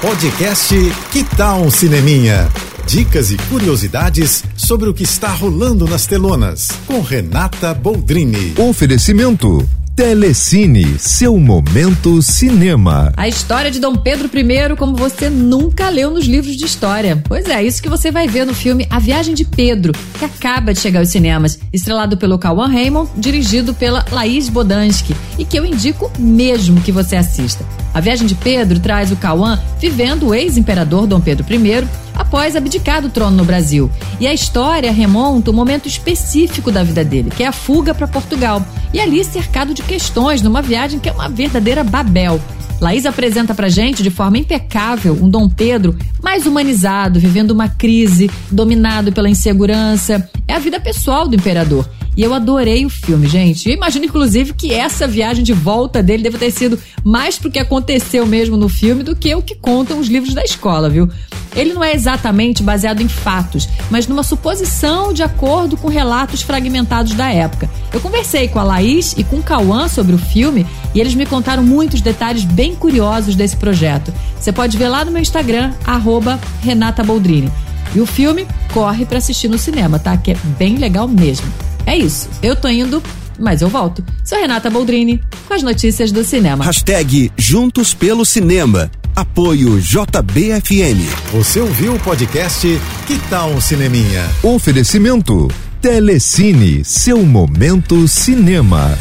Podcast Que Tal um Cineminha? Dicas e curiosidades sobre o que está rolando nas telonas. Com Renata Boldrini. Oferecimento. Telecine, seu momento cinema. A história de Dom Pedro I como você nunca leu nos livros de história. Pois é, isso que você vai ver no filme A Viagem de Pedro, que acaba de chegar aos cinemas, estrelado pelo Cauã Raymond, dirigido pela Laís Bodansky, e que eu indico mesmo que você assista. A Viagem de Pedro traz o Cauã vivendo o ex-imperador Dom Pedro I após abdicar do trono no Brasil. E a história remonta um momento específico da vida dele, que é a fuga para Portugal. E ali cercado de questões numa viagem que é uma verdadeira Babel. Laís apresenta pra gente de forma impecável um Dom Pedro mais humanizado, vivendo uma crise, dominado pela insegurança. É a vida pessoal do imperador. E eu adorei o filme, gente. Eu imagino, inclusive, que essa viagem de volta dele deve ter sido mais pro que aconteceu mesmo no filme do que o que contam os livros da escola, viu? Ele não é exatamente baseado em fatos, mas numa suposição de acordo com relatos fragmentados da época. Eu conversei com a Laís e com o Cauã sobre o filme e eles me contaram muitos detalhes bem curiosos desse projeto. Você pode ver lá no meu Instagram, arroba Renata Boldrini. E o filme corre para assistir no cinema, tá? Que é bem legal mesmo. É isso. Eu tô indo, mas eu volto. Sou Renata Boldrini com as notícias do cinema. Hashtag Juntos pelo Cinema. Apoio JBFM. Você ouviu o podcast Que Tal um Cineminha? Oferecimento Telecine, seu momento cinema.